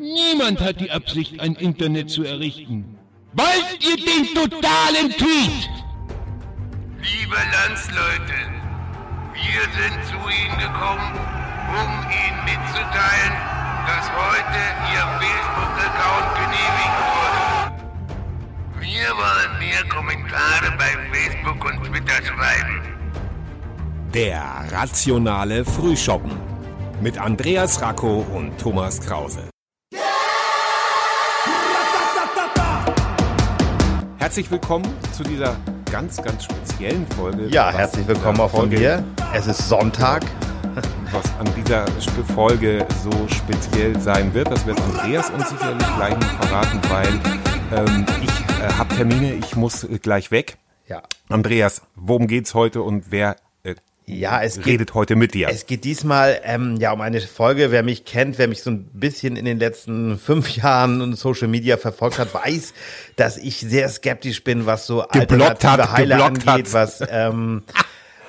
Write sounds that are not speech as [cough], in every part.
Niemand hat die Absicht, ein Internet zu errichten. Wollt ihr den totalen Tweet? Liebe Landsleute, wir sind zu Ihnen gekommen, um Ihnen mitzuteilen, dass heute Ihr Facebook-Account genehmigt wurde. Wir wollen mehr Kommentare bei Facebook und Twitter schreiben. Der rationale Frühschoppen mit Andreas Racco und Thomas Krause. Herzlich willkommen zu dieser ganz, ganz speziellen Folge. Ja, herzlich willkommen auch von Folge, mir. Es ist Sonntag. [laughs] Was an dieser Folge so speziell sein wird, das wird Andreas uns sicherlich gleich noch verraten, weil ähm, ich äh, habe Termine, ich muss äh, gleich weg. Ja. Andreas, worum geht's heute und wer Ja, es geht, redet heute mit dir? es geht diesmal ähm, ja um eine Folge. Wer mich kennt, wer mich so ein bisschen in den letzten fünf Jahren in Social Media verfolgt hat, weiß, dass ich sehr skeptisch bin, was so Geblockt alternative hat, Heile angeht, hat. was ähm,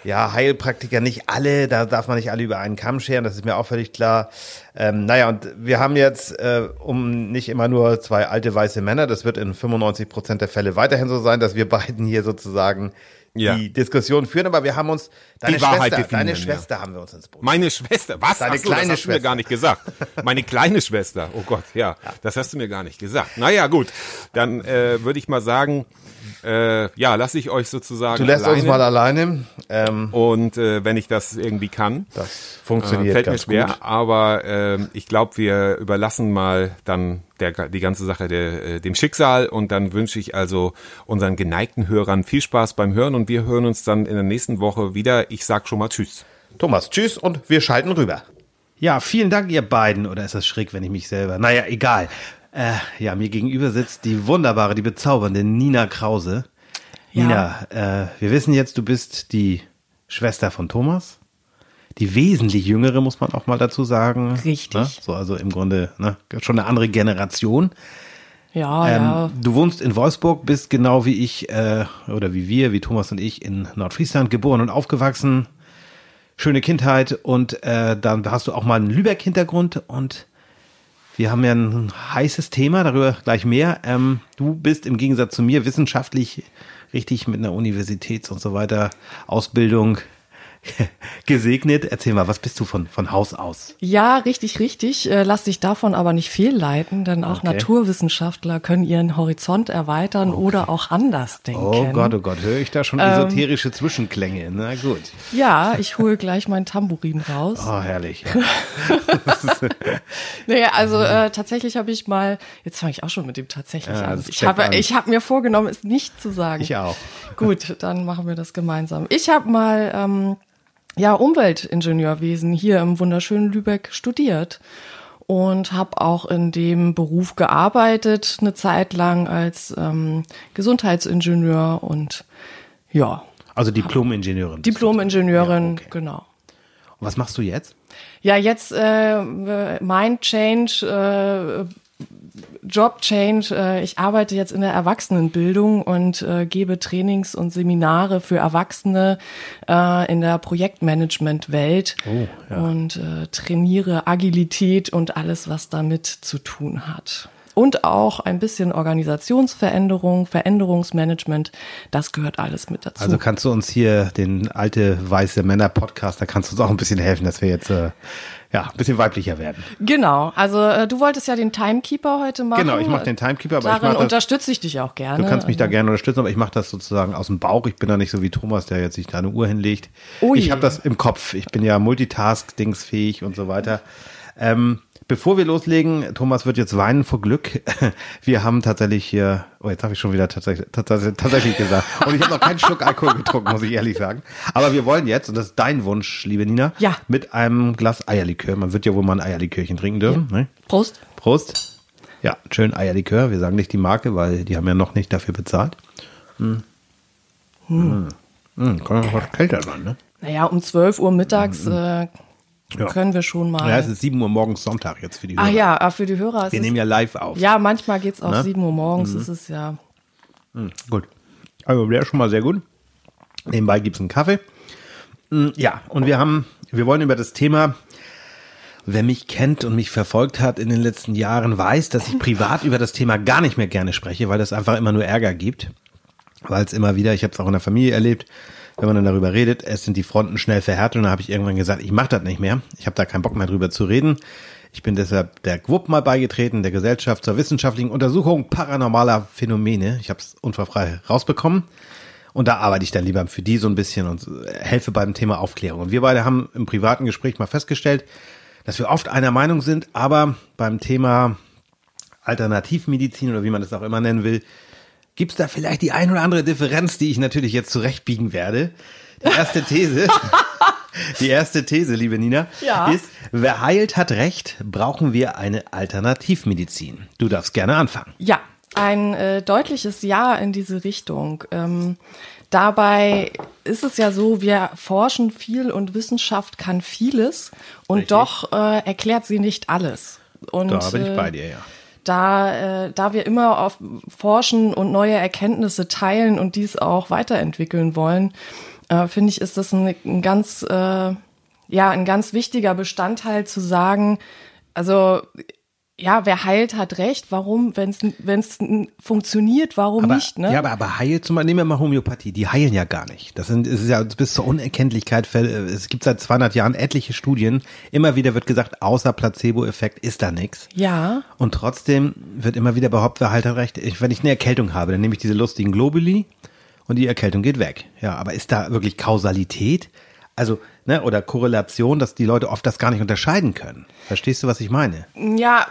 ja Heilpraktiker nicht alle, da darf man nicht alle über einen Kamm scheren. Das ist mir auch völlig klar. Ähm, naja, und wir haben jetzt, äh, um nicht immer nur zwei alte weiße Männer, das wird in 95 Prozent der Fälle weiterhin so sein, dass wir beiden hier sozusagen Ja. die Diskussion führen, aber wir haben uns deine Die Wahrheit Schwester, deine ja. Schwester haben wir uns ins Boot. Meine Schwester, was? Deine Ach so, kleine das hast du mir Schwester. gar nicht gesagt. Meine kleine Schwester, oh Gott, ja, das hast du mir gar nicht gesagt. Naja, gut, dann äh, würde ich mal sagen, äh, ja, lasse ich euch sozusagen Du lässt alleine. uns mal alleine. Ähm, Und äh, wenn ich das irgendwie kann, das äh, funktioniert fällt mir schwer. gut. Aber ähm, ich glaube, wir überlassen mal dann der, die ganze Sache der, äh, dem Schicksal. Und dann wünsche ich also unseren geneigten Hörern viel Spaß beim Hören. Und wir hören uns dann in der nächsten Woche wieder. Ich sag schon mal Tschüss. Thomas, tschüss und wir schalten rüber. Ja, vielen Dank, ihr beiden. Oder ist das schräg, wenn ich mich selber. Naja, egal. Äh, ja, mir gegenüber sitzt die wunderbare, die bezaubernde Nina Krause. Ja. Nina, äh, wir wissen jetzt, du bist die Schwester von Thomas. Die wesentlich jüngere, muss man auch mal dazu sagen. Richtig. Ne? So, also im Grunde ne? schon eine andere Generation. Ja, Ähm, ja. Du wohnst in Wolfsburg, bist genau wie ich äh, oder wie wir, wie Thomas und ich in Nordfriesland geboren und aufgewachsen. Schöne Kindheit und äh, dann hast du auch mal einen Lübeck-Hintergrund und wir haben ja ein heißes Thema, darüber gleich mehr. Ähm, du bist im Gegensatz zu mir wissenschaftlich richtig mit einer Universitäts- und so weiter Ausbildung [laughs] gesegnet. Erzähl mal, was bist du von, von Haus aus? Ja, richtig, richtig. Äh, lass dich davon aber nicht fehlleiten, denn auch Okay. Naturwissenschaftler können ihren Horizont erweitern oder auch anders denken. Oh Gott, oh Gott, höre ich da schon esoterische Zwischenklänge. Na gut. Ja, ich hole gleich mein Tambourin raus. Oh, herrlich. Ja. [laughs] Naja, also äh, tatsächlich habe ich mal, jetzt fange ich auch schon mit dem tatsächlich Ja, an. Ich habe, an. ich habe mir vorgenommen, es nicht zu sagen. Ich auch. Gut, dann machen wir das gemeinsam. Ich habe mal ähm, ja Umweltingenieurwesen hier im wunderschönen Lübeck studiert und habe auch in dem Beruf gearbeitet eine Zeit lang als ähm, Gesundheitsingenieur und ja Also Diplom-Ingenieurin. Diplom-Ingenieurin, Ja, okay. genau. Und was machst du jetzt? Ja, jetzt äh, Mind Change, äh, Job Change. Äh, ich arbeite jetzt in der Erwachsenenbildung und äh, gebe Trainings und Seminare für Erwachsene äh, in der Projektmanagement-Welt Oh, und äh, trainiere Agilität und alles, was damit zu tun hat. Und auch ein bisschen Organisationsveränderung, Veränderungsmanagement, das gehört alles mit dazu. Also kannst du uns hier den alte weiße Männer Podcast, da kannst du uns auch ein bisschen helfen, dass wir jetzt äh, ja ein bisschen weiblicher werden. Genau, also äh, du wolltest ja den Timekeeper heute machen. Genau, ich mache den Timekeeper, aber ich Darin mache das. unterstütze ich dich auch gerne. Du kannst mich da Also, gerne unterstützen, aber ich mache das sozusagen aus dem Bauch. Ich bin da nicht so wie Thomas, der jetzt sich da eine Uhr hinlegt. Oh ich habe das im Kopf. Ich bin ja Multitask-Dingsfähig und so weiter. Ähm, bevor wir loslegen, Thomas wird jetzt weinen vor Glück. [laughs] Wir haben tatsächlich hier, oh, jetzt habe ich schon wieder tatsächlich, tatsächlich, tatsächlich gesagt. Und ich habe noch keinen Schluck Alkohol getrunken, muss ich ehrlich sagen. Aber wir wollen jetzt, und das ist dein Wunsch, liebe Nina, Ja. mit einem Glas Eierlikör. Man wird ja wohl mal ein Eierlikörchen trinken dürfen. Ne? Prost. Prost. Ja, schön Eierlikör. Wir sagen nicht die Marke, weil die haben ja noch nicht dafür bezahlt. Hm. Hm. Kann ja was kälter sein, ne? Naja, um 12 Uhr mittags äh, Ja. können wir schon mal. Ja, es ist 7 Uhr morgens Sonntag jetzt für die Ach Hörer. ja, ah, für die Hörer Wir es, nehmen ja live auf. ja, manchmal geht's auch Ne? 7 Uhr morgens, ist es ja. Gut. Also ist schon mal sehr gut. Nebenbei gibt's einen Kaffee. Mm, Ja, und wir haben, wir wollen über das Thema Wer mich kennt und mich verfolgt hat in den letzten Jahren, weiß, dass ich privat über das Thema gar nicht mehr gerne spreche, weil das einfach immer nur Ärger gibt. Weil es immer wieder, ich habe es auch in der Familie erlebt, wenn man dann darüber redet, es sind die Fronten schnell verhärtet und dann habe ich irgendwann gesagt, ich mache das nicht mehr. Ich habe da keinen Bock mehr drüber zu reden. Ich bin deshalb der GWUP mal beigetreten, der Gesellschaft zur wissenschaftlichen Untersuchung paranormaler Phänomene. Ich habe es unfallfrei rausbekommen. Und da arbeite ich dann lieber für die so ein bisschen und helfe beim Thema Aufklärung. Und wir beide haben im privaten Gespräch mal festgestellt, dass wir oft einer Meinung sind, aber beim Thema Alternativmedizin oder wie man das auch immer nennen will, gibt es da vielleicht die ein oder andere Differenz, die ich natürlich jetzt zurechtbiegen werde. Die erste These, [laughs] die erste These, liebe Nina, Ja. ist, wer heilt, hat recht, brauchen wir eine Alternativmedizin. Du darfst gerne anfangen. Ja, ein äh, deutliches Ja in diese Richtung. Ähm, dabei ist es ja so, wir forschen viel und Wissenschaft kann vieles und Richtig. doch äh, erklärt sie nicht alles. Und, Da bin ich äh, bei dir, ja. Da, äh, da wir immer auf forschen und neue Erkenntnisse teilen und dies auch weiterentwickeln wollen, äh, finde ich, ist das ein, ein ganz, äh, ja, ein ganz wichtiger Bestandteil zu sagen, also ja, wer heilt, hat recht. Warum, wenn es funktioniert, warum Aber, nicht? Ne? Ja, aber, aber heilt zum Beispiel, nehmen wir mal Homöopathie, die heilen ja gar nicht. Das sind, es ist ja bis zur Unerkenntlichkeit, es gibt seit 200 Jahren etliche Studien, immer wieder wird gesagt, außer Placebo-Effekt ist da nichts. ja, Und trotzdem wird immer wieder behauptet, wer halt hat recht. Ich, wenn ich eine Erkältung habe, dann nehme ich diese lustigen Globuli und die Erkältung geht weg. Ja, aber ist da wirklich Kausalität? Also, ne, oder Korrelation, dass die Leute oft das gar nicht unterscheiden können. Verstehst du, was ich meine? Ja,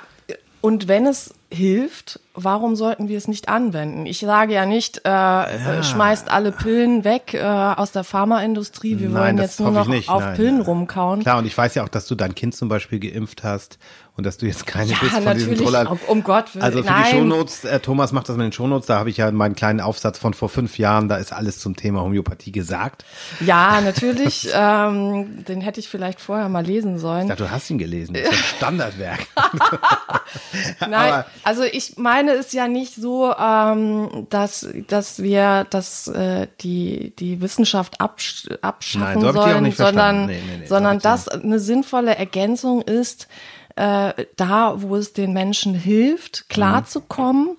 und wenn es hilft, warum sollten wir es nicht anwenden? Ich sage ja nicht, äh, äh, schmeißt alle Pillen weg äh, aus der Pharmaindustrie. Wir Nein, wollen jetzt nur noch nicht. auf Nein, Pillen rumkauen. Klar, und ich weiß ja auch, dass du dein Kind zum Beispiel geimpft hast und dass du jetzt keine Ja, bist von diesen natürlich. Trollern. Um- um Gott willen. Also für Nein. die Shownotes, äh, Thomas macht das mit den Shownotes, da habe ich ja meinen kleinen Aufsatz von vor fünf Jahren, da ist alles zum Thema Homöopathie gesagt. Ja, natürlich. [laughs] ähm, den hätte ich vielleicht vorher mal lesen sollen. Ich dachte, du hast ihn gelesen, das ist ein [laughs] Standardwerk. Nein, [laughs] also ich meine es ja nicht so, ähm, dass, dass wir dass, äh, die, die Wissenschaft absch abschaffen Nein, so sollen, sondern. Nee, nee, nee, so sondern dich dass eine sinnvolle Ergänzung ist, äh, da, wo es den Menschen hilft, klarzukommen.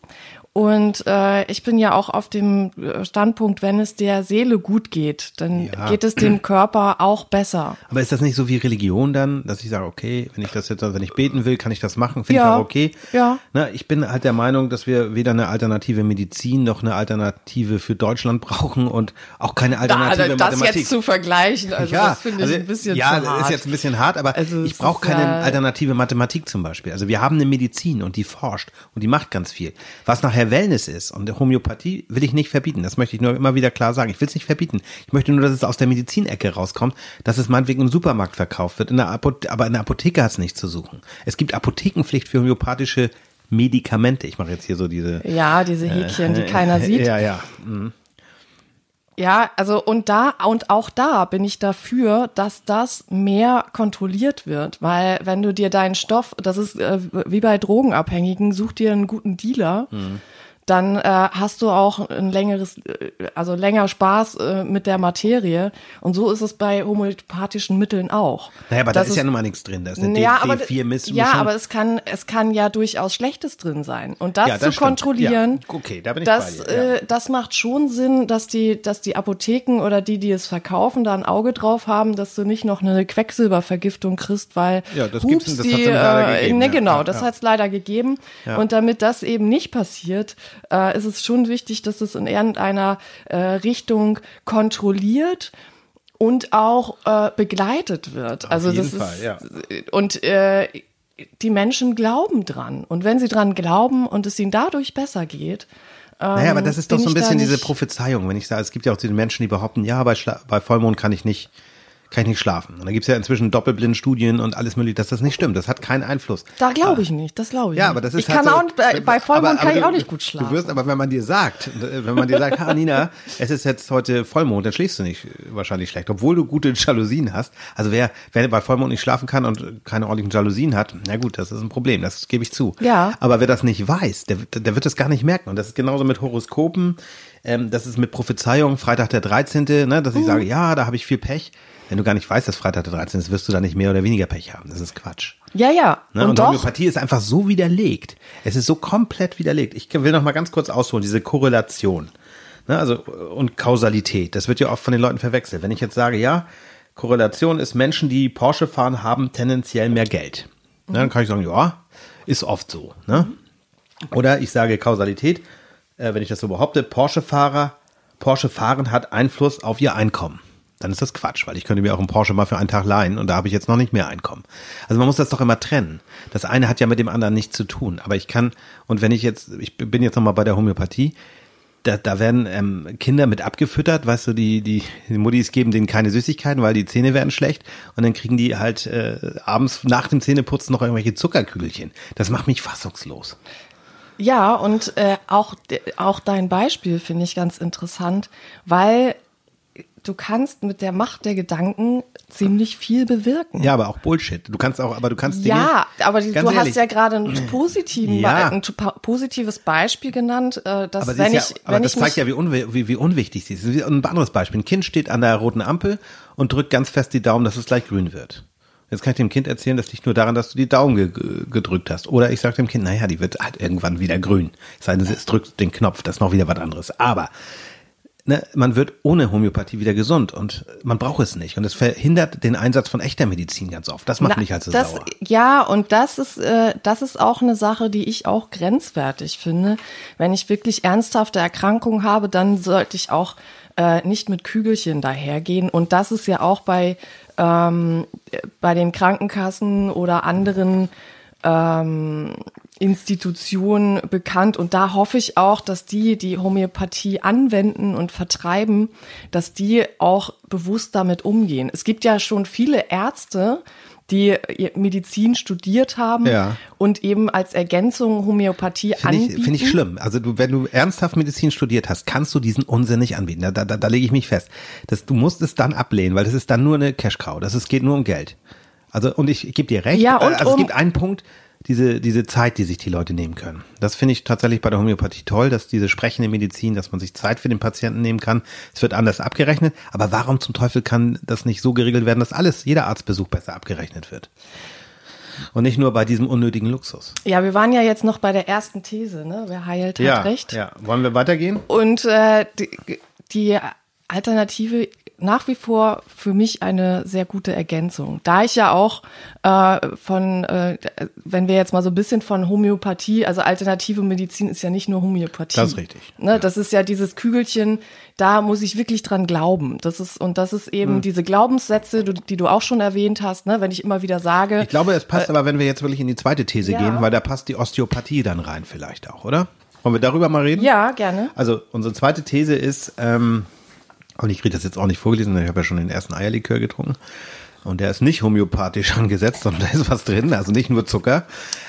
Und äh, ich bin ja auch auf dem äh, Standpunkt, wenn es der Seele gut geht, dann Ja. geht es dem Körper auch besser. Aber ist das nicht so wie Religion dann, dass ich sage, okay, wenn ich das jetzt, wenn ich beten will, kann ich das machen, finde ich Ja. auch okay. Ja. Na, ich bin halt der Meinung, dass wir weder eine alternative Medizin noch eine Alternative für Deutschland brauchen und auch keine Da, alternative das Mathematik. jetzt zu vergleichen, also das finde ich ein bisschen ja, zu hart. ist jetzt ein bisschen hart, aber Also ich brauche keine ja- alternative Mathematik zum Beispiel. Also wir haben eine Medizin und die forscht und die macht ganz viel. Was nachher Wellness ist und Homöopathie will ich nicht verbieten. Das möchte ich nur immer wieder klar sagen. Ich will es nicht verbieten. Ich möchte nur, dass es aus der Medizinecke rauskommt, dass es meinetwegen im Supermarkt verkauft wird. In der Apothe aber in der Apotheke hat es nichts zu suchen. Es gibt Apothekenpflicht für homöopathische Medikamente. Ich mache jetzt hier so diese Ja, diese Häkchen, die keiner sieht. Ja, ja. Ja, also und da und auch da bin ich dafür, dass das mehr kontrolliert wird, weil wenn du dir deinen Stoff, das ist äh, wie bei Drogenabhängigen, such dir einen guten Dealer. Dann äh, hast du auch ein längeres, äh, also länger Spaß äh, mit der Materie. Und so ist es bei homöopathischen Mitteln auch. Naja, aber da Das ist ja nun mal nichts drin. Da ist eine ja, D- aber, D4-Mischung. ja, aber es kann, es kann ja durchaus Schlechtes drin sein. Und das, Ja, das zu stimmt. kontrollieren, Ja, okay, da bin ich das, bei dir, ja. äh, das macht schon Sinn, dass die, dass die Apotheken oder die, die es verkaufen, da ein Auge drauf haben, dass du nicht noch eine Quecksilbervergiftung kriegst, weil Ja, das gibt's- hups, das die, äh, gegeben, ne, genau, das ja. hat's leider gegeben. Und damit das eben nicht passiert, äh, ist es schon wichtig, dass es in irgendeiner äh, Richtung kontrolliert und auch äh, begleitet wird. also jeden das Fall, ist ja. und äh, die Menschen glauben dran. Und wenn sie dran glauben und es ihnen dadurch besser geht, Naja, aber das ist doch so ein bisschen diese Prophezeiung. Wenn ich sage, es gibt ja auch diese Menschen, die behaupten, ja, bei, Schla bei Vollmond kann ich nicht, kann ich nicht schlafen. Und da gibt's ja inzwischen Doppelblindstudien und alles mögliche, dass das nicht stimmt. Das hat keinen Einfluss. da glaube ich nicht, das glaube ich Ja, nicht. aber das ist ich halt kann so, auch, bei, bei Vollmond aber- kann aber ich auch nicht gut schlafen. Du wirst aber, wenn man dir sagt, wenn man dir sagt, ha, Nina, es ist jetzt heute Vollmond, dann schläfst du nicht wahrscheinlich schlecht, obwohl du gute Jalousien hast. Also wer, wer bei Vollmond nicht schlafen kann und keine ordentlichen Jalousien hat, na gut, das ist ein Problem, das gebe ich zu. Ja. Aber wer das nicht weiß, der, der wird das gar nicht merken. Und das ist genauso mit Horoskopen, ähm, das ist mit Prophezeiung, Freitag der 13., ne, dass ich Mhm. sage, ja, da habe ich viel Pech. Wenn du gar nicht weißt, dass Freitag der 13. ist, wirst du da nicht mehr oder weniger Pech haben. Das ist Quatsch. Ja, ja. Ne? Und, Und, doch, Homöopathie ist einfach so widerlegt. Es ist so komplett widerlegt. Ich will noch mal ganz kurz ausholen, diese Korrelation. Ne? Also, und Kausalität. Das wird ja oft von den Leuten verwechselt. Wenn ich jetzt sage, ja, Korrelation ist Menschen, die Porsche fahren, haben tendenziell mehr Geld. Ne? Dann kann ich sagen, ja, ist oft so. Ne? Oder ich sage Kausalität, äh, wenn ich das so behaupte, Porsche-Fahrer, Porsche fahren hat Einfluss auf ihr Einkommen. Dann ist das Quatsch, weil ich könnte mir auch einen Porsche mal für einen Tag leihen und da habe ich jetzt noch nicht mehr Einkommen. Also man muss das doch immer trennen. Das eine hat ja mit dem anderen nichts zu tun. Aber ich kann, und wenn ich jetzt, ich bin jetzt nochmal bei der Homöopathie, da, da werden ähm, Kinder mit abgefüttert, weißt du, die, die, die Muttis geben denen keine Süßigkeiten, weil die Zähne werden schlecht und dann kriegen die halt äh, abends nach dem Zähneputzen noch irgendwelche Zuckerkügelchen. Das macht mich fassungslos. Ja, und äh, auch, auch dein Beispiel finde ich ganz interessant, weil du kannst mit der Macht der Gedanken ziemlich viel bewirken. Ja, aber auch Bullshit. Du kannst auch, aber du kannst Dinge. Ja, aber die, du ehrlich. hast ja gerade ein, [clears throat] positiven, Ja. ein po- positives Beispiel genannt, äh, dass Aber, wenn ich, ja, aber wenn das ich zeigt ja, wie, unwi wie, wie unwichtig sie ist. Ein anderes Beispiel. Ein Kind steht an der roten Ampel und drückt ganz fest die Daumen, dass es gleich grün wird. Jetzt kann ich dem Kind erzählen, das liegt nur daran, dass du die Daumen ge- gedrückt hast. Oder ich sage dem Kind, naja, die wird halt irgendwann wieder grün. Es sei denn, es drückt den Knopf, das ist noch wieder was anderes. Aber ne, man wird ohne Homöopathie wieder gesund und man braucht es nicht. Und es verhindert den Einsatz von echter Medizin ganz oft. Das macht Na, mich halt so das, sauer. Ja, und das ist, äh, das ist auch eine Sache, die ich auch grenzwertig finde. Wenn ich wirklich ernsthafte Erkrankungen habe, dann sollte ich auch äh, nicht mit Kügelchen dahergehen. Und das ist ja auch bei, ähm, bei den Krankenkassen oder anderen ähm, Institutionen bekannt. Und da hoffe ich auch, dass die, die Homöopathie anwenden und vertreiben, dass die auch bewusst damit umgehen. Es gibt ja schon viele Ärzte, die Medizin studiert haben Ja. und eben als Ergänzung Homöopathie Finde ich, anbieten. finde ich schlimm. Also du, wenn du ernsthaft Medizin studiert hast, kannst du diesen Unsinn nicht anbieten. Da, da, da, lege ich mich fest. Das, du musst es dann ablehnen, weil das ist dann nur eine Cash-Cow. Das ist, geht nur um Geld. Also, und ich, ich gebe dir recht. Ja, und also es um- gibt einen Punkt, diese, diese Zeit, die sich die Leute nehmen können. Das finde ich tatsächlich bei der Homöopathie toll, dass diese sprechende Medizin, dass man sich Zeit für den Patienten nehmen kann. Es wird anders abgerechnet. Aber warum zum Teufel kann das nicht so geregelt werden, dass alles, jeder Arztbesuch besser abgerechnet wird? Und nicht nur bei diesem unnötigen Luxus. Ja, wir waren ja jetzt noch bei der ersten These, ne? Wer heilt, hat recht. ja. Wollen wir weitergehen? Und äh, die, die Alternative nach wie vor für mich eine sehr gute Ergänzung. Da ich ja auch äh, von, äh, wenn wir jetzt mal so ein bisschen von Homöopathie, also alternative Medizin ist ja nicht nur Homöopathie. Das ist richtig. Ne, Das ist ja dieses Kügelchen, da muss ich wirklich dran glauben. Das ist, und das ist eben Hm. diese Glaubenssätze, du- die du auch schon erwähnt hast, ne? wenn ich immer wieder sage. Ich glaube, es passt aber, wenn wir jetzt wirklich in die zweite These ja. gehen, weil da passt die Osteopathie dann rein vielleicht auch, oder? Wollen wir darüber mal reden? ja, gerne. Also unsere zweite These ist, ähm, und ich kriege das jetzt auch nicht vorgelesen, ich habe ja schon den ersten Eierlikör getrunken. Und der ist nicht homöopathisch [laughs] angesetzt, sondern da ist was drin, also nicht nur Zucker.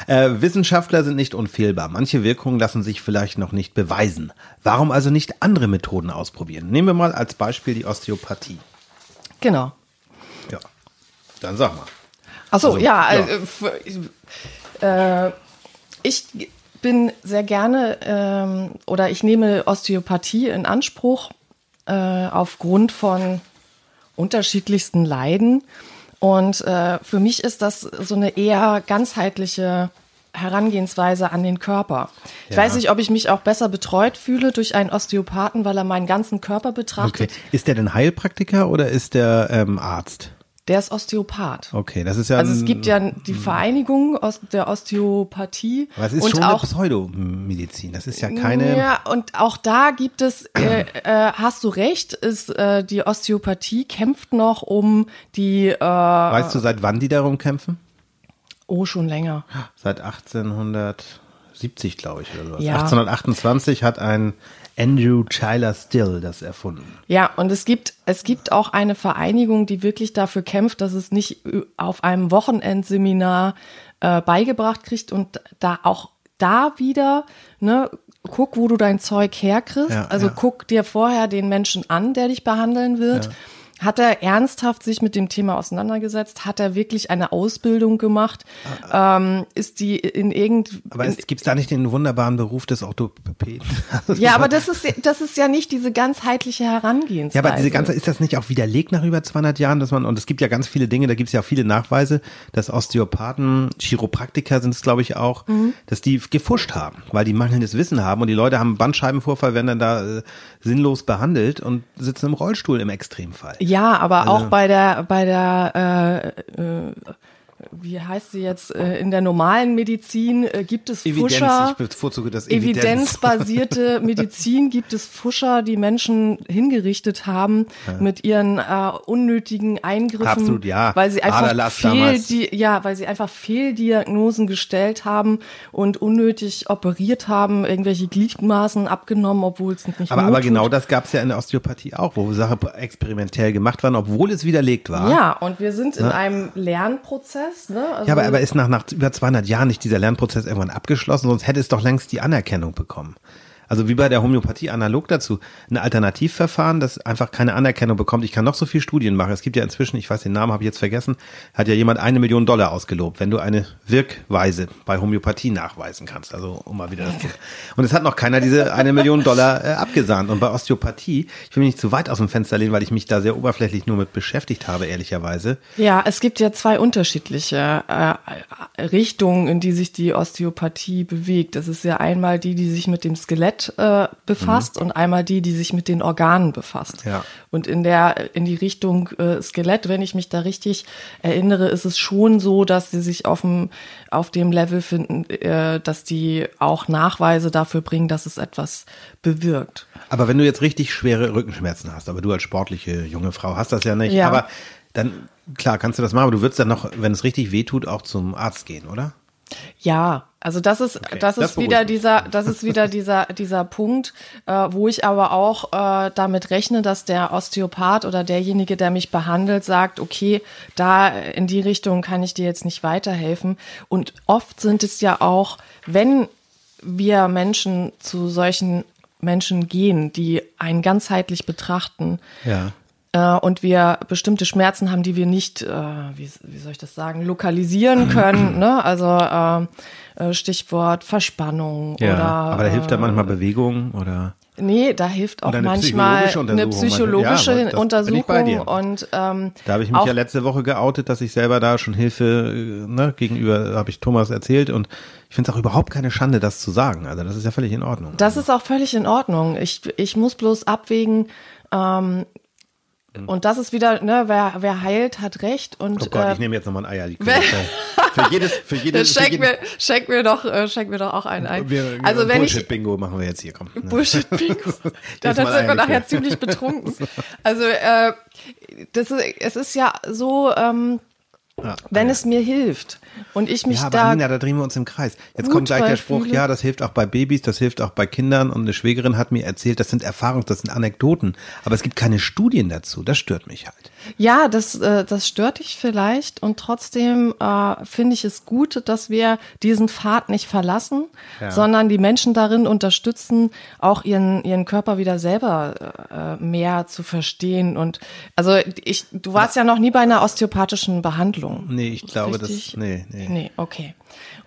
Äh, Wissenschaftler sind nicht unfehlbar. Manche Wirkungen lassen sich vielleicht noch nicht beweisen. Warum also nicht andere Methoden ausprobieren? Nehmen wir mal als Beispiel die Osteopathie. Genau. Ja, dann sag mal. Ach so, Also, ja, ja. Äh, äh, ich bin sehr gerne ähm, oder ich nehme Osteopathie in Anspruch äh, aufgrund von unterschiedlichsten Leiden. Und äh, für mich ist das so eine eher ganzheitliche Herangehensweise an den Körper. Ich Ja. weiß nicht, ob ich mich auch besser betreut fühle durch einen Osteopathen, weil er meinen ganzen Körper Okay. betrachtet. Ist der denn Heilpraktiker oder ist der ähm, Arzt? Der ist Osteopath. Okay, das ist ja. Also es gibt ja die Vereinigung aus der Osteopathie Aber es ist und schon auch eine Pseudomedizin. Das ist ja keine. ja und auch da gibt es äh, äh, hast du recht ist äh, die Osteopathie kämpft noch um die äh, Weißt du, seit wann die darum kämpfen? oh schon länger Seit 1870, glaube ich, oder sowas. Ja. 1828 hat ein Andrew Chyler Still das erfunden. ja und es gibt es gibt auch eine Vereinigung die wirklich dafür kämpft dass es nicht auf einem Wochenendseminar äh, beigebracht kriegt und da auch da wieder ne guck wo du dein Zeug herkriegst Ja, also ja. guck dir vorher den Menschen an der dich behandeln wird Hat er ernsthaft sich mit dem Thema auseinandergesetzt? Hat er wirklich eine Ausbildung gemacht? Ähm, ist die in irgend Aber gibt es da nicht den wunderbaren Beruf des Orthopäden? [laughs] Ja, aber das ist das ist ja nicht diese ganzheitliche Herangehensweise. Ja, aber diese ganze, ist das nicht auch widerlegt nach über 200 Jahren, dass man, und es gibt ja ganz viele Dinge, da gibt es ja auch viele Nachweise, dass Osteopathen, Chiropraktiker sind es, glaube ich, auch, Mhm. dass die gefuscht haben, weil die mangelndes Wissen haben und die Leute haben Bandscheibenvorfall, werden dann da äh, sinnlos behandelt und sitzen im Rollstuhl im Extremfall. Ja, aber Also auch bei der bei der äh, äh, wie heißt sie jetzt äh, in der normalen Medizin äh, gibt es Evidenz, Fuscher. ich bevorzuge das Evidenz. Evidenzbasierte [laughs] Medizin gibt es Fuscher, die Menschen hingerichtet haben mit ihren äh, unnötigen Eingriffen, Absolut, ja. weil sie einfach Aderlass fehl, die, ja, weil sie einfach Fehldiagnosen gestellt haben und unnötig operiert haben, irgendwelche Gliedmaßen abgenommen, obwohl es nicht Aber, aber tut. genau das gab es ja in der Osteopathie auch, wo Sachen experimentell gemacht waren, obwohl es widerlegt war. Ja, und wir sind in einem Lernprozess. Ne? Also, Ja, aber, aber ist nach, nach über 200 Jahren nicht dieser Lernprozess irgendwann abgeschlossen? Sonst hätte es doch längst die Anerkennung bekommen. Also wie bei der Homöopathie analog dazu. Ein Alternativverfahren, das einfach keine Anerkennung bekommt. Ich kann noch so viel Studien machen. Es gibt ja inzwischen, ich weiß den Namen, habe ich jetzt vergessen, hat ja jemand eine Million Dollar ausgelobt, wenn du eine Wirkweise bei Homöopathie nachweisen kannst. Also um mal wieder das Thema. Und es hat noch keiner diese eine Million Dollar äh, abgesahnt. Und bei Osteopathie, ich will mich nicht zu weit aus dem Fenster lehnen, weil ich mich da sehr oberflächlich nur mit beschäftigt habe, ehrlicherweise. Ja, es gibt ja zwei unterschiedliche äh, Richtungen, in die sich die Osteopathie bewegt. Das ist ja einmal die, die sich mit dem Skelett äh, befasst und einmal die, die sich mit den Organen befasst. Ja. Und in der in die Richtung äh, Skelett, wenn ich mich da richtig erinnere, ist es schon so, dass sie sich auf dem auf dem Level finden, äh, dass die auch Nachweise dafür bringen, dass es etwas bewirkt. Aber wenn du jetzt richtig schwere Rückenschmerzen hast, aber du als sportliche junge Frau hast das ja nicht, Ja. aber dann, klar, kannst du das machen, aber du würdest dann noch, wenn es richtig weh tut, auch zum Arzt gehen, oder? Ja, also das ist das das ist wieder dieser das ist wieder [laughs] dieser dieser Punkt, äh, wo ich aber auch äh, damit rechne, dass der Osteopath oder derjenige, der mich behandelt, sagt, okay, da in die Richtung kann ich dir jetzt nicht weiterhelfen. Und oft sind es ja auch, wenn wir Menschen zu solchen Menschen gehen, die einen ganzheitlich betrachten, Ja. Äh, und wir bestimmte Schmerzen haben, die wir nicht, äh, wie, wie soll ich das sagen, lokalisieren [clears throat] können. ne? Also äh, äh, Stichwort Verspannung Ja. oder. aber da hilft da äh, manchmal Bewegung oder. Nee, da hilft auch eine manchmal psychologische eine psychologische Ja, Untersuchung und ähm, Da habe ich mich ja letzte Woche geoutet, dass ich selber da schon Hilfe äh, ne, gegenüber, habe ich Thomas erzählt und ich finde es auch überhaupt keine Schande, das zu sagen. Also das ist ja völlig in Ordnung. Das ist auch völlig in Ordnung. Ich, ich muss bloß abwägen, ähm, und das ist wieder, ne, wer, wer heilt, hat recht. Und oh Gott, äh, ich nehme jetzt nochmal ein Eierlikör. für jedes, für [laughs] jedes, schenk jeden, mir, schenk mir doch, äh, schenk mir doch auch einen ein. wir, also wenn ich, Bullshit-Bingo machen wir jetzt hier, komm. Ne? [laughs] Jedes dann Mal sind wir nachher ziemlich betrunken. [laughs] Also äh, das ist, es ist ja so, ähm, Ja. wenn es mir hilft und ich mich Ja, aber da Nina, da drehen wir uns im Kreis. Jetzt kommt gleich der Spruch, fühle. ja, das hilft auch bei Babys, das hilft auch bei Kindern und eine Schwägerin hat mir erzählt, das sind Erfahrungen, das sind Anekdoten, aber es gibt keine Studien dazu, das stört mich halt. Ja, das, äh, das stört dich vielleicht und trotzdem äh, finde ich es gut, dass wir diesen Pfad nicht verlassen, sondern die Menschen darin unterstützen, auch ihren, ihren Körper wieder selber äh, mehr zu verstehen. Und also ich, du warst ja noch nie bei einer osteopathischen Behandlung. Nee, ich glaube, das, Richtig? nee, nee. Nee, okay.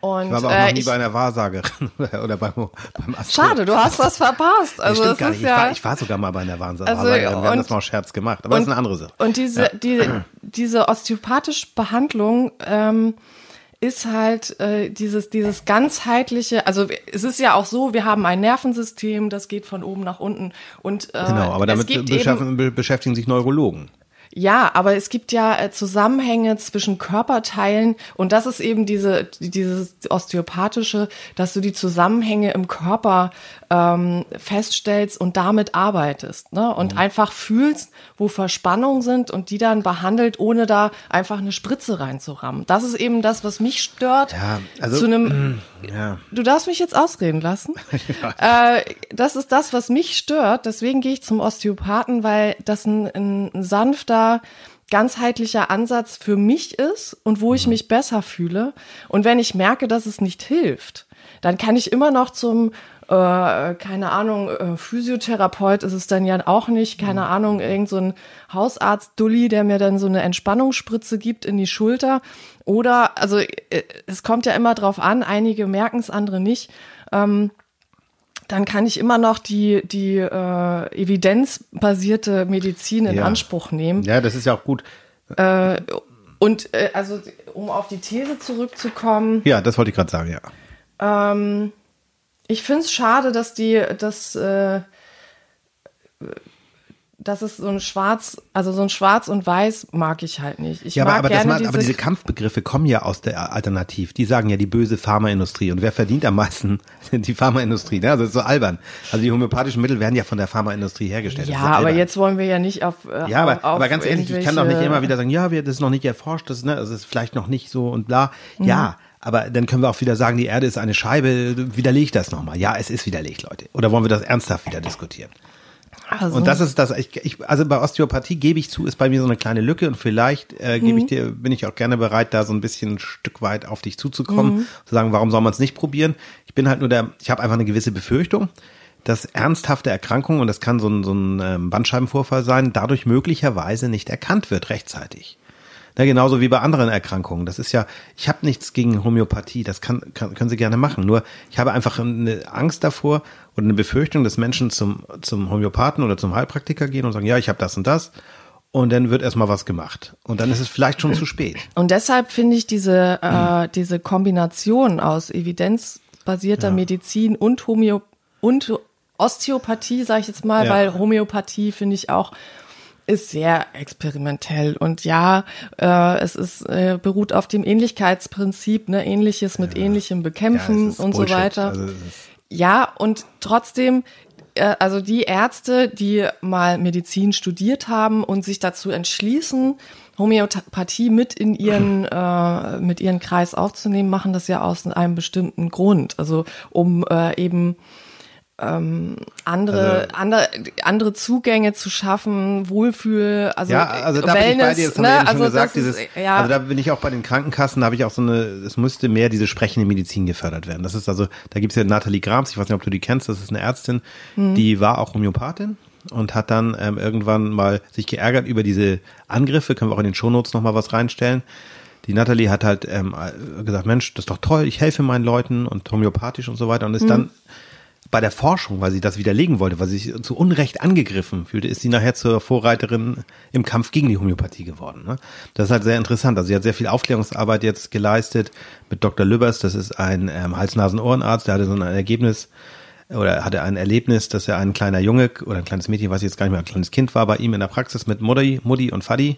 Und Ich war aber auch äh, noch nie ich, bei einer Wahrsagerin [laughs] oder, beim, beim Astro schade, du hast was verpasst. Nee, Also stimmt das gar ist nicht. Ich, ja war, ich war sogar mal bei einer Wahrsagerin, Also, wir haben und- das mal Scherz gemacht, aber das ist eine andere Sache. Und diese, die, diese osteopathische Behandlung ähm, ist halt äh, dieses, dieses ganzheitliche, also es ist ja auch so, wir haben ein Nervensystem, das geht von oben nach unten. Und, äh, Genau, aber damit eben, beschaffen, be- beschäftigen sich Neurologen. Ja, aber es gibt ja äh, Zusammenhänge zwischen Körperteilen und das ist eben diese dieses osteopathische, dass du die Zusammenhänge im Körper ähm, feststellst und damit arbeitest, ne? Und Mhm. einfach fühlst, wo Verspannungen sind und die dann behandelt, ohne da einfach eine Spritze reinzurammen. Das ist eben das, was mich stört. Ja, also, zu einem Ja. Du darfst mich jetzt ausreden lassen. [laughs] äh, das ist das, was mich stört. Deswegen gehe ich zum Osteopathen, weil das ein, ein sanfter, ganzheitlicher Ansatz für mich ist und wo ich mich besser fühle. Und wenn ich merke, dass es nicht hilft, dann kann ich immer noch zum äh, keine Ahnung, äh, Physiotherapeut ist es dann ja auch nicht, keine Mhm. Ahnung, irgend so ein Hausarzt-Dulli, der mir dann so eine Entspannungsspritze gibt in die Schulter. Oder, also äh, es kommt ja immer drauf an, einige merken es, andere nicht. Ähm, dann kann ich immer noch die, die äh, evidenzbasierte Medizin in Ja. Anspruch nehmen. Ja, das ist ja auch gut. Und äh, also, um auf die These zurückzukommen, Ja, das wollte ich gerade sagen, ja. ähm, ich finde es schade, dass die, dass, dass es so ein Schwarz, also so ein Schwarz und Weiß mag ich halt nicht. Ich Ja, mag aber, aber, das macht, diese, aber diese Kampfbegriffe kommen ja aus der Alternativ. Die sagen ja die böse Pharmaindustrie. Und wer verdient am meisten? [laughs] Die Pharmaindustrie. Ne? Also das ist so albern. Also die homöopathischen Mittel werden ja von der Pharmaindustrie hergestellt. Das ja, ist aber jetzt wollen wir ja nicht auf. Äh, Ja, aber, aber ganz ehrlich, ich kann doch nicht immer wieder sagen, ja, wir, das ist noch nicht erforscht, das, ne, das ist vielleicht noch nicht so und bla. Mhm. Ja, aber dann können wir auch wieder sagen, die Erde ist eine Scheibe, widerlegt das nochmal. Ja, es ist widerlegt, Leute. Oder wollen wir das ernsthaft wieder diskutieren? Also, Und das ist das, ich, ich, also bei Osteopathie gebe ich zu, ist bei mir so eine kleine Lücke und vielleicht äh, gebe Mhm. ich dir, bin ich auch gerne bereit, da so ein bisschen ein Stück weit auf dich zuzukommen, Mhm. zu sagen, warum soll man es nicht probieren? Ich bin halt nur der, ich habe einfach eine gewisse Befürchtung, dass ernsthafte Erkrankungen, und das kann so ein, so ein ähm, Bandscheibenvorfall sein, dadurch möglicherweise nicht erkannt wird rechtzeitig. Na, genauso wie bei anderen Erkrankungen. Das ist ja, ich habe nichts gegen Homöopathie, das kann, kann, können Sie gerne machen. Nur ich habe einfach eine Angst davor oder eine Befürchtung, dass Menschen zum, zum Homöopathen oder zum Heilpraktiker gehen und sagen, ja, ich habe das und das. Und dann wird erstmal was gemacht. Und dann ist es vielleicht schon zu spät. Und deshalb finde ich diese, Hm. äh, diese Kombination aus evidenzbasierter Medizin und Homö und Osteopathie, sage ich jetzt mal, Ja. weil Homöopathie finde ich auch ist sehr experimentell und ja, äh, es ist äh, beruht auf dem Ähnlichkeitsprinzip, ne, Ähnliches mit Ähnlichem bekämpfen Ja, und so Bullshit. weiter. Also, Ja, und trotzdem, äh, also die Ärzte, die mal Medizin studiert haben und sich dazu entschließen, Homöopathie mit in ihren, [laughs] äh, mit ihren Kreis aufzunehmen, machen das ja aus einem bestimmten Grund. Also um äh, eben ähm, andere, Also- andere, andere Zugänge zu schaffen, Wohlfühl, also, ja, also da bin ich bei Wellness, dir, das haben ne? wir eben also schon gesagt, dieses, ist, ja, also da bin ich auch bei den Krankenkassen, da habe ich auch so eine, es müsste mehr diese sprechende Medizin gefördert werden. Das ist also, da gibt's ja Nathalie Grams, ich weiß nicht, ob du die kennst, das ist eine Ärztin, Mhm. die war auch Homöopathin und hat dann ähm, irgendwann mal sich geärgert über diese Angriffe, können wir auch in den Shownotes nochmal was reinstellen. Die Nathalie hat halt ähm, gesagt, Mensch, das ist doch toll, ich helfe meinen Leuten und homöopathisch und so weiter und ist dann bei der Forschung, weil sie das widerlegen wollte, weil sie sich zu Unrecht angegriffen fühlte, ist sie nachher zur Vorreiterin im Kampf gegen die Homöopathie geworden. Ne? Das ist halt sehr interessant. Also sie hat sehr viel Aufklärungsarbeit jetzt geleistet mit Dr. Lübbers. Das ist ein ähm, Hals-Nasen-Ohrenarzt, der hatte so ein Ergebnis oder hatte ein Erlebnis, dass er ein kleiner Junge oder ein kleines Mädchen, weiß ich jetzt gar nicht mehr, ein kleines Kind war bei ihm in der Praxis mit Mutti, Mutti und Fadi.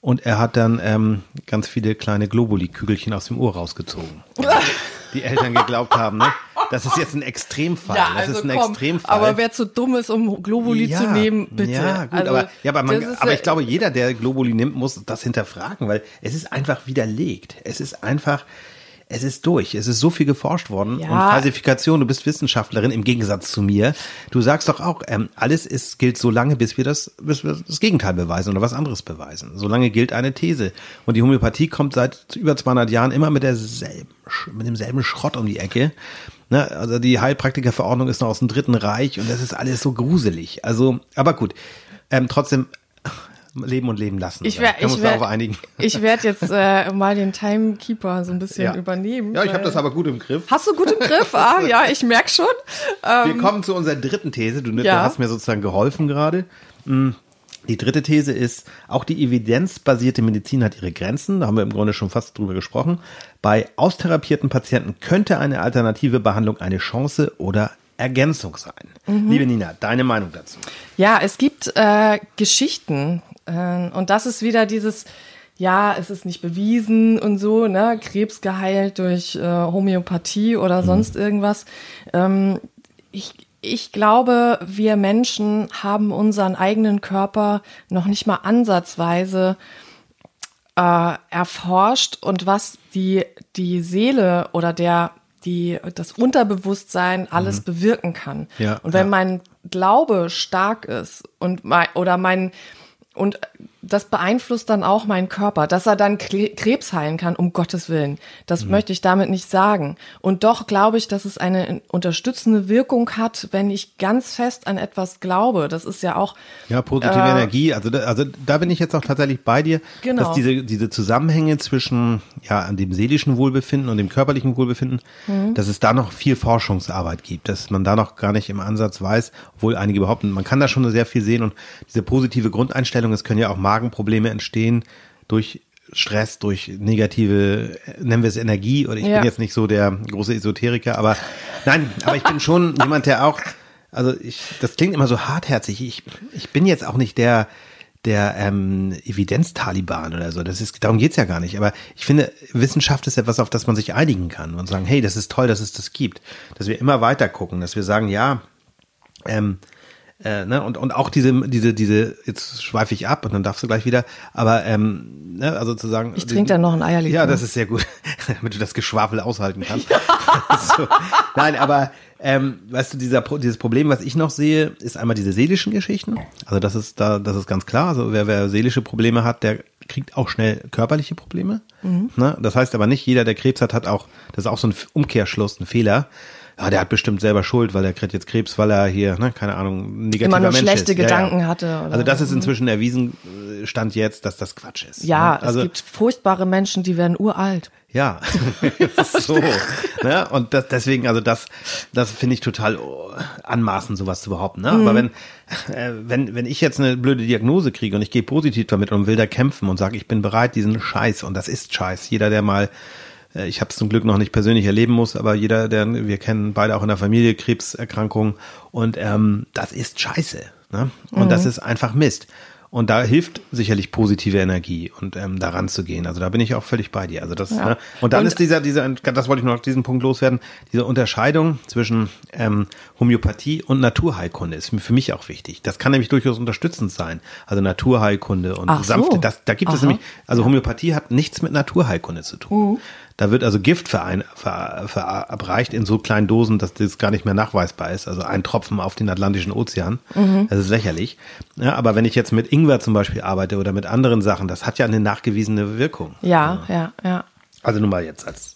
Und er hat dann ähm, ganz viele kleine Globuli-Kügelchen aus dem Ohr rausgezogen. [laughs] die Eltern geglaubt haben, ne? Das ist jetzt ein Extremfall. ja, das also ist ein komm, Extremfall. aber wer zu dumm ist, um Globuli zu nehmen, bitte. Ja, gut, also, aber, ja, aber, man, aber ich glaube, jeder, der Globuli nimmt, muss das hinterfragen, weil es ist einfach widerlegt. Es ist einfach, es ist durch. Es ist so viel geforscht worden. Ja. Und Falsifikation, du bist Wissenschaftlerin im Gegensatz zu mir. Du sagst doch auch, ähm, alles ist, gilt so lange, bis wir das, bis wir das Gegenteil beweisen oder was anderes beweisen. Solange gilt eine These. Und die Homöopathie kommt seit über 200 Jahren immer mit derselben, mit demselben Schrott um die Ecke. Ne, also die Heilpraktikerverordnung ist noch aus dem Dritten Reich und das ist alles so gruselig. Also, aber gut. Ähm, trotzdem leben und leben lassen. Ich werde wir ich uns einigen. ich werd jetzt [laughs] äh, mal den Timekeeper so ein bisschen übernehmen. Ja, ich habe das aber gut im Griff. Hast du gut im Griff? Ah, [laughs] ja, ich merk schon. Wir kommen zu unserer dritten These. Du, du Ja. hast mir sozusagen geholfen gerade. Mm, Die dritte These ist, auch die evidenzbasierte Medizin hat ihre Grenzen. Da haben wir im Grunde schon fast drüber gesprochen. Bei austherapierten Patienten könnte eine alternative Behandlung eine Chance oder Ergänzung sein. Mhm. Liebe Nina, deine Meinung dazu? Ja, es gibt äh, Geschichten und das ist wieder dieses, ja, es ist nicht bewiesen und so, ne, Krebs geheilt durch äh, Homöopathie oder sonst irgendwas. Ähm, ich, ich glaube, wir Menschen haben unseren eigenen Körper noch nicht mal ansatzweise äh, erforscht und was die, die Seele oder der, die, das Unterbewusstsein alles bewirken kann. Mhm. Ja, und wenn ja. mein Glaube stark ist und mein, oder mein, und das beeinflusst dann auch meinen Körper, dass er dann Krebs heilen kann, um Gottes Willen. Das Mhm. möchte ich damit nicht sagen. Und doch glaube ich, dass es eine unterstützende Wirkung hat, wenn ich ganz fest an etwas glaube. Das ist ja auch, Ja, positive Äh, Energie. Also da, also da bin ich jetzt auch tatsächlich bei dir, Genau. dass diese, diese Zusammenhänge zwischen ja, dem seelischen Wohlbefinden und dem körperlichen Wohlbefinden, Mhm. dass es da noch viel Forschungsarbeit gibt, dass man da noch gar nicht im Ansatz weiß, obwohl einige behaupten, man kann da schon sehr viel sehen und diese positive Grundeinstellung, es können ja auch Magenprobleme entstehen durch Stress, durch negative, nennen wir es Energie, oder ich Ja. bin jetzt nicht so der große Esoteriker, aber nein, aber ich bin schon [laughs] jemand, der auch, also ich, das klingt immer so hartherzig. Ich, ich bin jetzt auch nicht der, der ähm, Evidenz-Taliban oder so. Das ist, darum geht's ja gar nicht. Aber ich finde, Wissenschaft ist etwas, auf das man sich einigen kann und sagen, hey, das ist toll, dass es das gibt. Dass wir immer weiter gucken, dass wir sagen, ja, ähm, äh, ne, und, und auch diese, diese, diese, jetzt schweife ich ab und dann darfst du gleich wieder, aber ähm, ne, also zu sagen. Ich trinke dann noch ein Eierlikör. Ja, das ist sehr gut, [laughs] damit du das Geschwafel aushalten kannst. [laughs] so. Nein, aber ähm, weißt du, dieser, dieses Problem, was ich noch sehe, ist einmal diese seelischen Geschichten. Also das ist da, das ist ganz klar. Also wer, wer seelische Probleme hat, der kriegt auch schnell körperliche Probleme. Ne? Das heißt aber nicht, jeder, der Krebs hat, hat auch, das ist auch so ein Umkehrschluss, ein Fehler. Ja, der hat bestimmt selber Schuld, weil er kriegt jetzt Krebs, weil er hier, ne, keine Ahnung, negativer Immer nur Mensch schlechte ist. Ja, Gedanken ja. hatte oder- Also das ist inzwischen erwiesen, äh, Stand jetzt, dass das Quatsch ist. ja, ne? Also, es gibt furchtbare Menschen, die werden uralt. ja, [laughs] [laughs] so. ne? Und das, deswegen, also das, das finde ich total oh, anmaßend, sowas zu behaupten. Ne? Aber wenn, äh, wenn, wenn ich jetzt eine blöde Diagnose kriege und ich gehe positiv damit und will da kämpfen und sage, ich bin bereit, diesen Scheiß, und das ist Scheiß. Jeder, der mal, ich habe es zum Glück noch nicht persönlich erleben muss, aber jeder, der, wir kennen beide auch in der Familie Krebserkrankungen und ähm, das ist Scheiße. Ne? Und das ist einfach Mist. Und da hilft sicherlich positive Energie und ähm, da ranzugehen. Also da bin ich auch völlig bei dir. Also das, ne? Und dann Und- ist dieser, dieser, das wollte ich noch auf diesen Punkt loswerden, diese Unterscheidung zwischen ähm, Homöopathie und Naturheilkunde ist für mich auch wichtig. Das kann nämlich durchaus unterstützend sein. Also Naturheilkunde und Ach so. sanfte, das, da gibt es Aha. nämlich, also Homöopathie hat nichts mit Naturheilkunde zu tun. Mhm. Da wird also Gift verein, ver, verabreicht in so kleinen Dosen, dass das gar nicht mehr nachweisbar ist. Also ein Tropfen auf den Atlantischen Ozean. Mhm. Das ist lächerlich. Ja, aber wenn ich jetzt mit Ingwer zum Beispiel arbeite oder mit anderen Sachen, das hat ja eine nachgewiesene Wirkung. Ja, ja, ja. Also nun mal jetzt als, ja.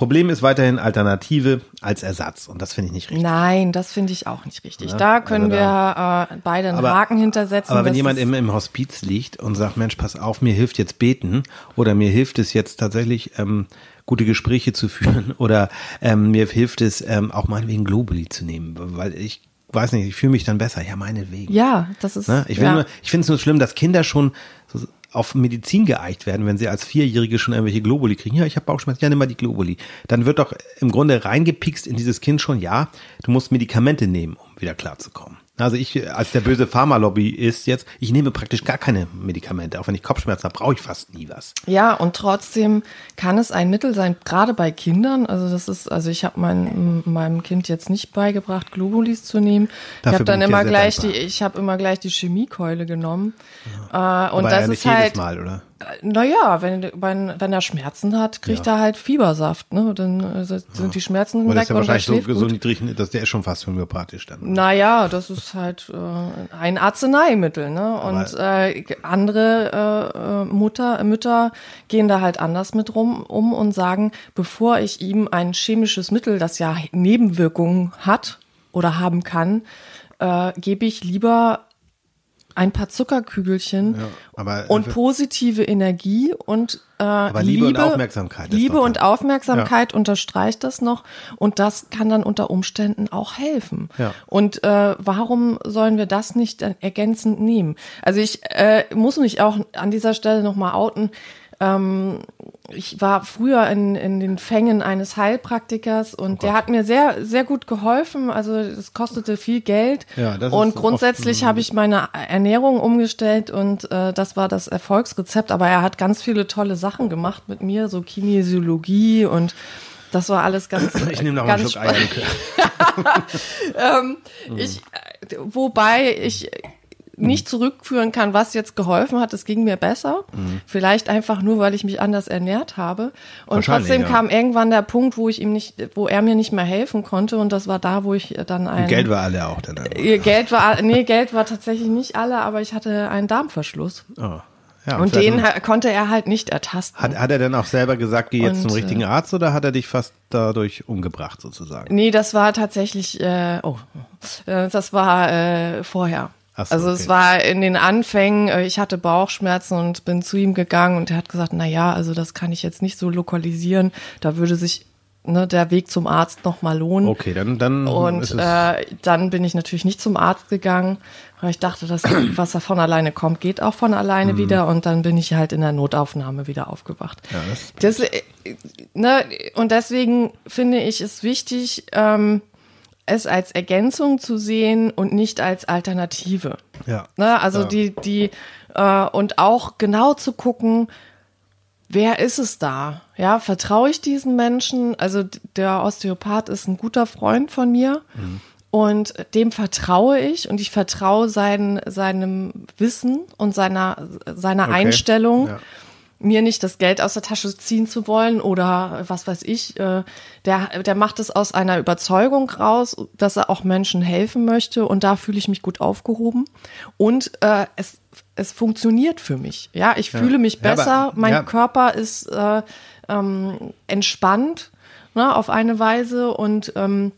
Problem ist weiterhin Alternative als Ersatz. Und das finde ich nicht richtig. Nein, das finde ich auch nicht richtig. Da können also wir äh, beide einen Aber- Haken hintersetzen. Aber wenn jemand im, im Hospiz liegt und sagt, Mensch, pass auf, mir hilft jetzt beten oder mir hilft es jetzt tatsächlich, ähm, gute Gespräche zu [laughs] führen oder ähm, mir hilft es ähm, auch meinetwegen Globuli zu nehmen, weil ich weiß nicht, ich fühle mich dann besser. Ja, meinetwegen. ja, das ist. Ne? Ich, ja. nur, ich finde es nur schlimm, dass Kinder schon auf Medizin geeicht werden, wenn sie als Vierjährige schon irgendwelche Globuli kriegen. Ja, ich habe Bauchschmerzen, ja, nimm mal die Globuli. Dann wird doch im Grunde reingepikst in dieses Kind schon, ja, du musst Medikamente nehmen, um wieder klarzukommen. Also ich, als der böse Pharmalobby ist jetzt, ich nehme praktisch gar keine Medikamente. Auch wenn ich Kopfschmerzen habe, brauche ich fast nie was. Ja, und trotzdem kann es ein Mittel sein, gerade bei Kindern. Also das ist, also ich habe mein, meinem Kind jetzt nicht beigebracht, Globulis zu nehmen. ich Dafür habe dann ich immer gleich die, dankbar. ich habe immer gleich die Chemiekeule genommen. Äh, und Aber das ja ist halt, Mal, oder? Naja, wenn, wenn, wenn er Schmerzen hat, kriegt er halt Fiebersaft. Ne? Dann äh, sind die Schmerzen Aber das weg ist ja wahrscheinlich so, schläft so gut. niedrig, dass der ist schon fast homöopathisch dann. oder? Naja, das ist halt äh, ein Arzneimittel, ne? Und äh, andere äh, Mutter, Mütter gehen da halt anders mit rum um und sagen, bevor ich ihm ein chemisches Mittel, das ja Nebenwirkungen hat oder haben kann, äh, gebe ich lieber ein paar Zuckerkügelchen aber- und positive Energie und äh, Liebe und Aufmerksamkeit Liebe doch und Aufmerksamkeit unterstreicht das noch und das kann dann unter Umständen auch helfen. Ja. Und äh, warum sollen wir das nicht ergänzend nehmen? Also ich äh, muss mich auch an dieser Stelle nochmal outen. Ähm, ich war früher in, in den Fängen eines Heilpraktikers Oh und der hat mir sehr, sehr gut geholfen. Also es kostete viel Geld. Ja, das ist und oft grundsätzlich habe ich meine Ernährung umgestellt und äh, das war das Erfolgsrezept. Aber er hat ganz viele tolle Sachen gemacht mit mir, so Kinesiologie und das war alles ganz. Ich nehme noch mal einen ganz Schluck. Eierlikör. [laughs] Ich, äh, wobei ich nicht zurückführen kann, was jetzt geholfen hat. Es ging mir besser. Vielleicht einfach nur, weil ich mich anders ernährt habe. Und trotzdem ja. kam irgendwann der Punkt, wo ich ihm nicht, wo er mir nicht mehr helfen konnte. Und das war da, wo ich dann ein Geld war alle auch dann. Ihr Geld war, nee, Geld war tatsächlich nicht alle, aber ich hatte einen Darmverschluss. Oh. Ja, Und den konnte er halt nicht ertasten. Hat, hat er denn auch selber gesagt, geh jetzt Und, zum richtigen Arzt oder hat er dich fast dadurch umgebracht sozusagen? Nee, das war tatsächlich, äh, oh, äh, das war äh, vorher. So, also okay. es war in den Anfängen, äh, ich hatte Bauchschmerzen und bin zu ihm gegangen und er hat gesagt, na ja, also das kann ich jetzt nicht so lokalisieren, da würde sich ne, der Weg zum Arzt noch mal lohnen. Okay, dann, dann Und äh, dann bin ich natürlich nicht zum Arzt gegangen, weil ich dachte, das, [clears throat] was da von alleine kommt, geht auch von Mhm. alleine wieder. Und dann bin ich halt in der Notaufnahme wieder aufgewacht. Ja, das das, äh, ne, und deswegen finde ich es wichtig, ähm, es als Ergänzung zu sehen und nicht als Alternative. ja. Ne, also Ja. die, die, äh, und auch genau zu gucken, wer ist es da? Ja, vertraue ich diesen Menschen? Also der Osteopath ist ein guter Freund von mir und dem vertraue ich und ich vertraue sein, seinem Wissen und seiner, seiner Okay. Einstellung. Ja. Mir nicht das Geld aus der Tasche ziehen zu wollen oder was weiß ich. äh, Der, der macht es aus einer Überzeugung raus, dass er auch Menschen helfen möchte und da fühle ich mich gut aufgehoben. Und äh, es, es funktioniert für mich. Ja, ich fühle mich Ja, aber- besser, mein ja. Körper ist äh, ähm, entspannt ne, auf eine Weise und ähm,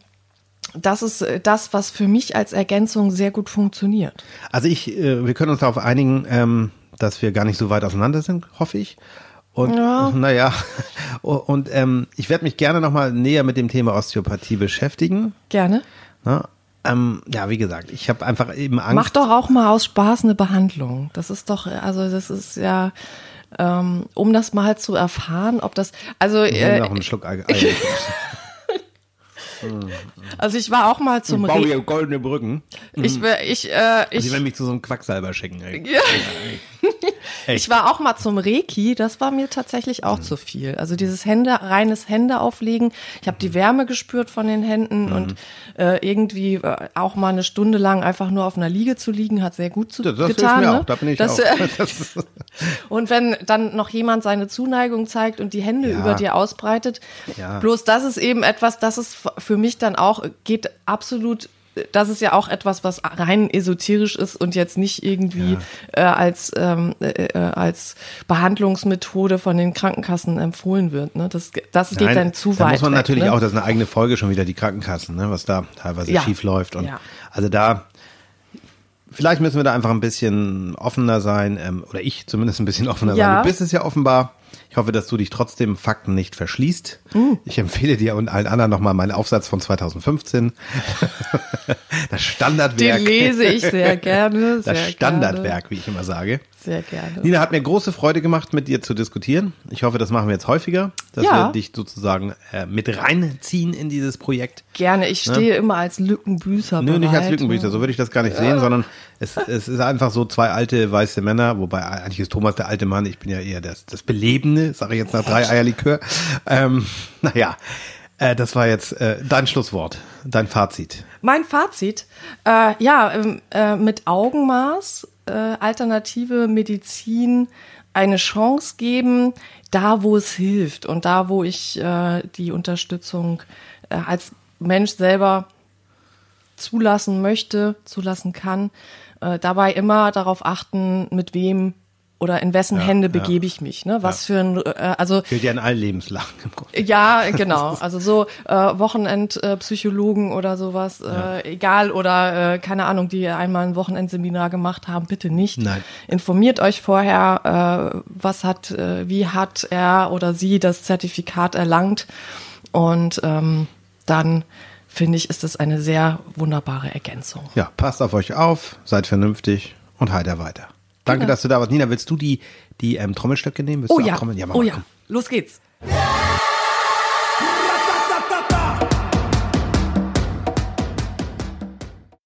das ist das, was für mich als Ergänzung sehr gut funktioniert. Also ich, äh, wir können uns darauf einigen, ähm, dass wir gar nicht so weit auseinander sind, hoffe ich. Und Ja. naja, [laughs] und ähm, ich werde mich gerne nochmal näher mit dem Thema Osteopathie beschäftigen. Gerne. Ne? Ähm, ja, wie gesagt, ich habe einfach eben Angst. Mach doch auch mal aus Spaß eine Behandlung. Das ist doch, also das ist ja, ähm, um das mal zu erfahren, ob das, also, Ich äh, noch einen Schluck Ei- [laughs] also ich war auch mal zum Bau Re hier goldene Brücken. ich, ich, äh, Sie ich, werden mich zu so einem Quacksalber schicken. Ey. Ja. [laughs] Ich war auch mal zum Reiki, das war mir tatsächlich auch zu viel. Also dieses Hände, reines Hände auflegen. Ich habe die Wärme gespürt von den Händen Mhm. und äh, irgendwie äh, auch mal eine Stunde lang einfach nur auf einer Liege zu liegen, hat sehr gut zu, Das, das getan. mir ne? auch, da bin ich das, auch. [laughs] äh, Und wenn dann noch jemand seine Zuneigung zeigt und die Hände Ja. über dir ausbreitet, Ja. bloß das ist eben etwas, das ist für mich dann auch, geht absolut, das ist ja auch etwas, was rein esoterisch ist und jetzt nicht irgendwie äh, als, ähm, äh, äh, als Behandlungsmethode von den Krankenkassen empfohlen wird. Ne? Das, das geht Nein, dann zu da weit. muss man weg, natürlich ne? auch, das ist eine eigene Folge schon wieder, die Krankenkassen, ne, was da teilweise Ja. schief läuft. Und Ja. also da, vielleicht müssen wir da einfach ein bisschen offener sein, ähm, oder ich zumindest ein bisschen offener Ja. sein. Du bist es ja offenbar. Ich hoffe, dass du dich trotzdem Fakten nicht verschließt. Mm. Ich empfehle dir und allen anderen nochmal meinen Aufsatz von 2015. [laughs] das Den Standardwerk. lese ich sehr [laughs] gerne. Das sehr Standardwerk, wie ich immer sage. Gerne, sehr gerne. Nina, hat mir große Freude gemacht, mit dir zu diskutieren. Ich hoffe, das machen wir jetzt häufiger, dass Ja. wir dich sozusagen äh, mit reinziehen in dieses Projekt. Gerne. Ich stehe immer als Lückenbüßer Nö, nicht als bereit, Lückenbücher, ne? so würde ich das gar nicht sehen, sondern es, es ist einfach so zwei alte weiße Männer, wobei eigentlich ist Thomas der alte Mann, ich bin ja eher das, das Belebende, sage ich jetzt nach drei Eierlikör. Ähm, naja, äh, das war jetzt äh, dein Schlusswort, dein Fazit. Mein Fazit, äh, ja, ähm, äh, mit Augenmaß, äh, alternative Medizin eine Chance geben, da wo es hilft und da wo ich äh, die Unterstützung äh, als Mensch selber zulassen möchte, zulassen kann, äh, dabei immer darauf achten, mit wem oder in wessen Hände begebe ich mich, ne? Was für ein, äh, also Gilt ja in allen Lebenslagen im Grunde. ja, genau. Also so äh, Wochenendpsychologen äh, Psychologen oder sowas, äh, egal oder äh, keine Ahnung, die einmal ein Wochenendseminar gemacht haben, bitte nicht. Nein. Informiert euch vorher, äh, was hat, äh, wie hat er oder sie das Zertifikat erlangt und ähm, dann finde ich, ist das eine sehr wunderbare Ergänzung. Ja, passt auf euch auf, seid vernünftig und heiter weiter. Danke, Genau. dass du da warst. Nina, willst du die, die ähm, Trommelstöcke nehmen? Willst Oh ja, trommeln? mach oh mal, ja, los geht's.